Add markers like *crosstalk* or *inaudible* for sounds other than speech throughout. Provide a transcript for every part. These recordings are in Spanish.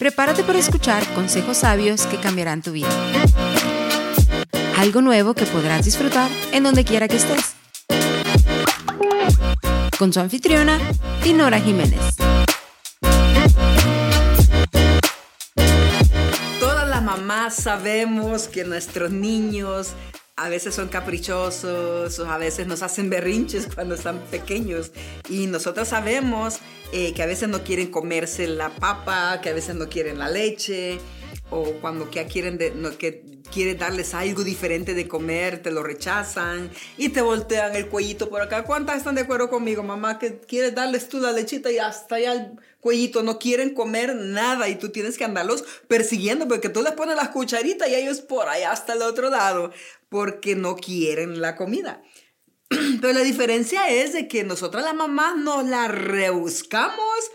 Prepárate para escuchar consejos sabios que cambiarán tu vida. Algo nuevo que podrás disfrutar en donde quiera que estés. Con su anfitriona, Dinora Jiménez. Todas las mamás sabemos que nuestros niños a veces son caprichosos a veces nos hacen berrinches *laughs* cuando están pequeños. Y nosotros sabemos eh, que a veces no quieren comerse la papa, que a veces no quieren la leche o cuando que quieren no, que quiere darles algo diferente de comer, te lo rechazan y te voltean el cuellito por acá. ¿Cuántas están de acuerdo conmigo, mamá? Que quieres darles tú la lechita y hasta allá el cuellito, no quieren comer nada y tú tienes que andarlos persiguiendo porque tú les pones las cucharitas y ellos por allá hasta el otro lado porque no quieren la comida. *clears throat* Pero la diferencia es de que nosotras las mamás nos la rebuscamos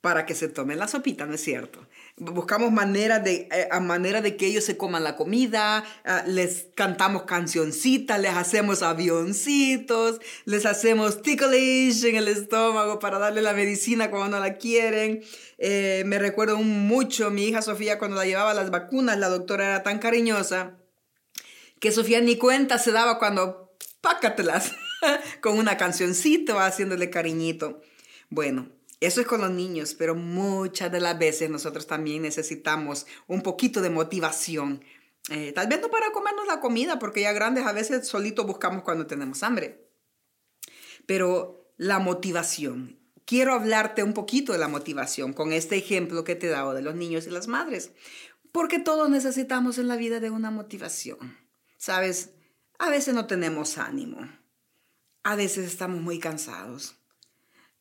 para que se tomen la sopita, ¿no es cierto? Buscamos maneras de, eh, a manera de que ellos se coman la comida, ah, les cantamos cancioncitas, les hacemos avioncitos, les hacemos ticklish en el estómago para darle la medicina cuando no la quieren. Eh, me recuerdo mucho mi hija Sofía cuando la llevaba las vacunas, la doctora era tan cariñosa que Sofía ni cuenta se daba cuando pácatelas *laughs* con una cancioncita haciéndole cariñito. Bueno, eso es con los niños, pero muchas de las veces nosotros también necesitamos un poquito de motivación. Eh, tal vez no para comernos la comida, porque ya grandes a veces solito buscamos cuando tenemos hambre. Pero la motivación. Quiero hablarte un poquito de la motivación con este ejemplo que te he dado de los niños y las madres, porque todos necesitamos en la vida de una motivación. Sabes, a veces no tenemos ánimo. A veces estamos muy cansados.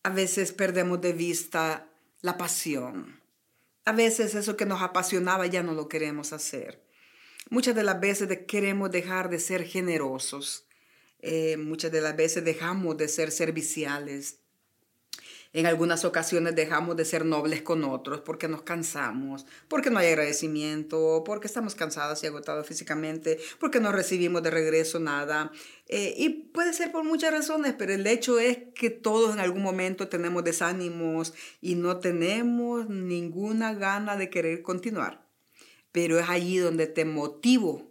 A veces perdemos de vista la pasión. A veces eso que nos apasionaba ya no lo queremos hacer. Muchas de las veces queremos dejar de ser generosos. Eh, muchas de las veces dejamos de ser serviciales. En algunas ocasiones dejamos de ser nobles con otros porque nos cansamos, porque no hay agradecimiento, porque estamos cansados y agotados físicamente, porque no recibimos de regreso nada. Eh, y puede ser por muchas razones, pero el hecho es que todos en algún momento tenemos desánimos y no tenemos ninguna gana de querer continuar. Pero es allí donde te motivo,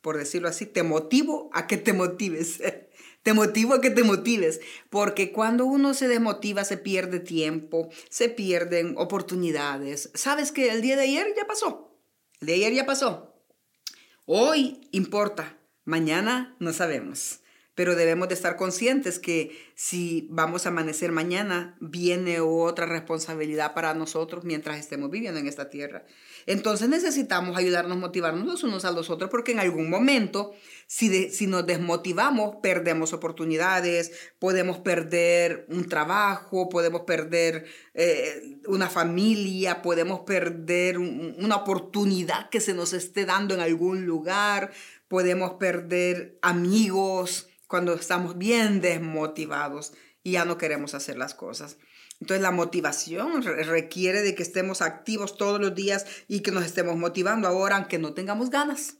por decirlo así, te motivo a que te motives. *laughs* Te motivo a que te motives, porque cuando uno se desmotiva se pierde tiempo, se pierden oportunidades. Sabes que el día de ayer ya pasó. El de ayer ya pasó. Hoy importa, mañana no sabemos. Pero debemos de estar conscientes que si vamos a amanecer mañana, viene otra responsabilidad para nosotros mientras estemos viviendo en esta tierra. Entonces necesitamos ayudarnos, motivarnos los unos a los otros, porque en algún momento, si, si nos desmotivamos, perdemos oportunidades, podemos perder un trabajo, podemos perder eh, una familia, podemos perder una oportunidad que se nos esté dando en algún lugar, podemos perder amigos cuando estamos bien desmotivados y ya no queremos hacer las cosas. Entonces la motivación requiere de que estemos activos todos los días y que nos estemos motivando ahora aunque no tengamos ganas.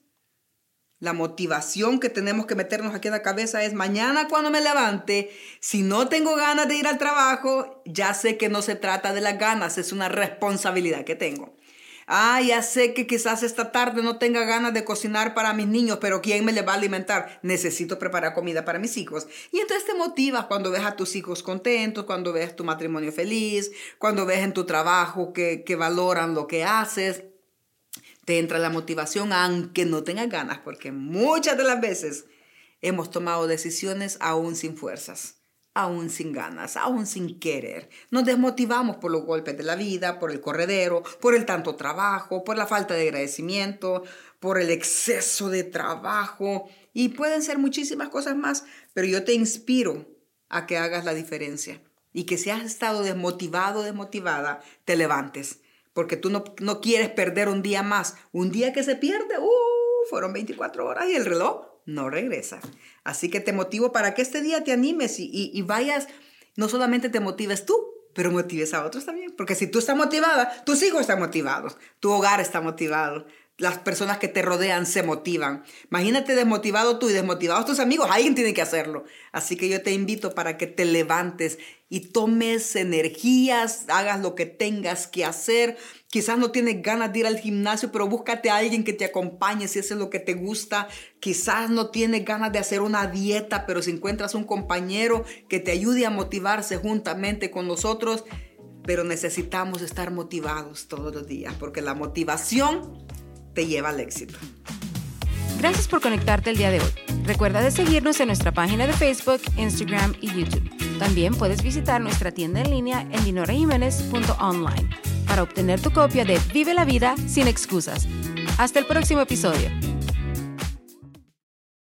La motivación que tenemos que meternos aquí en la cabeza es mañana cuando me levante, si no tengo ganas de ir al trabajo, ya sé que no se trata de las ganas, es una responsabilidad que tengo. Ah, ya sé que quizás esta tarde no tenga ganas de cocinar para mis niños, pero ¿quién me les va a alimentar? Necesito preparar comida para mis hijos. Y entonces te motivas cuando ves a tus hijos contentos, cuando ves tu matrimonio feliz, cuando ves en tu trabajo que, que valoran lo que haces. Te entra la motivación aunque no tengas ganas, porque muchas de las veces hemos tomado decisiones aún sin fuerzas aún sin ganas, aún sin querer. Nos desmotivamos por los golpes de la vida, por el corredero, por el tanto trabajo, por la falta de agradecimiento, por el exceso de trabajo y pueden ser muchísimas cosas más, pero yo te inspiro a que hagas la diferencia y que si has estado desmotivado, desmotivada, te levantes, porque tú no, no quieres perder un día más. Un día que se pierde, uh, fueron 24 horas y el reloj no regresa. Así que te motivo para que este día te animes y, vayas, no solamente te motives tú, pero motives a otros también. Porque si tú estás motivada, tus hijos están motivados, tu hogar está motivado, las personas que te rodean se motivan. Imagínate desmotivado tú y desmotivados tus amigos, alguien tiene que hacerlo. Así que yo te invito para que te levantes y tomes energías, hagas lo que tengas que hacer. Quizás no tienes ganas de ir al gimnasio, pero búscate a alguien que te acompañe si eso es lo que te gusta. Quizás no tienes ganas de hacer una dieta, pero si encuentras un compañero que te ayude a motivarse juntamente con nosotros, pero necesitamos estar motivados todos los días, porque la motivación te lleva al éxito. Gracias por conectarte el día de hoy. Recuerda de seguirnos en nuestra página de Facebook, Instagram y YouTube. También puedes visitar nuestra tienda en línea en dinorajiménez.online para obtener tu copia de Vive la vida sin excusas. Hasta el próximo episodio.